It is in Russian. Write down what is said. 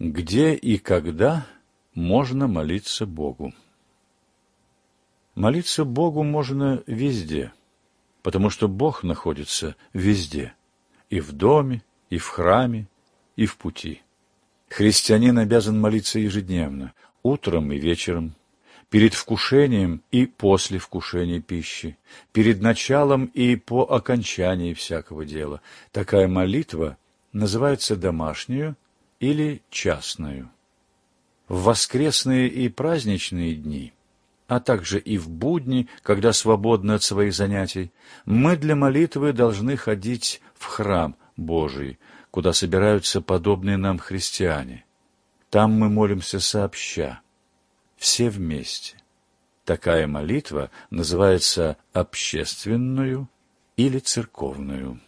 Где и когда можно молиться Богу? Молиться Богу можно везде, потому что Бог находится везде, и в доме, и в храме, и в пути. Христианин обязан молиться ежедневно, утром и вечером, перед вкушением и после вкушения пищи, перед началом и по окончании всякого дела. Такая молитва называется домашнюю или частную. В воскресные и праздничные дни, а также и в будни, когда свободны от своих занятий, мы для молитвы должны ходить в храм Божий, куда собираются подобные нам христиане. Там мы молимся сообща, все вместе. Такая молитва называется общественную или церковную.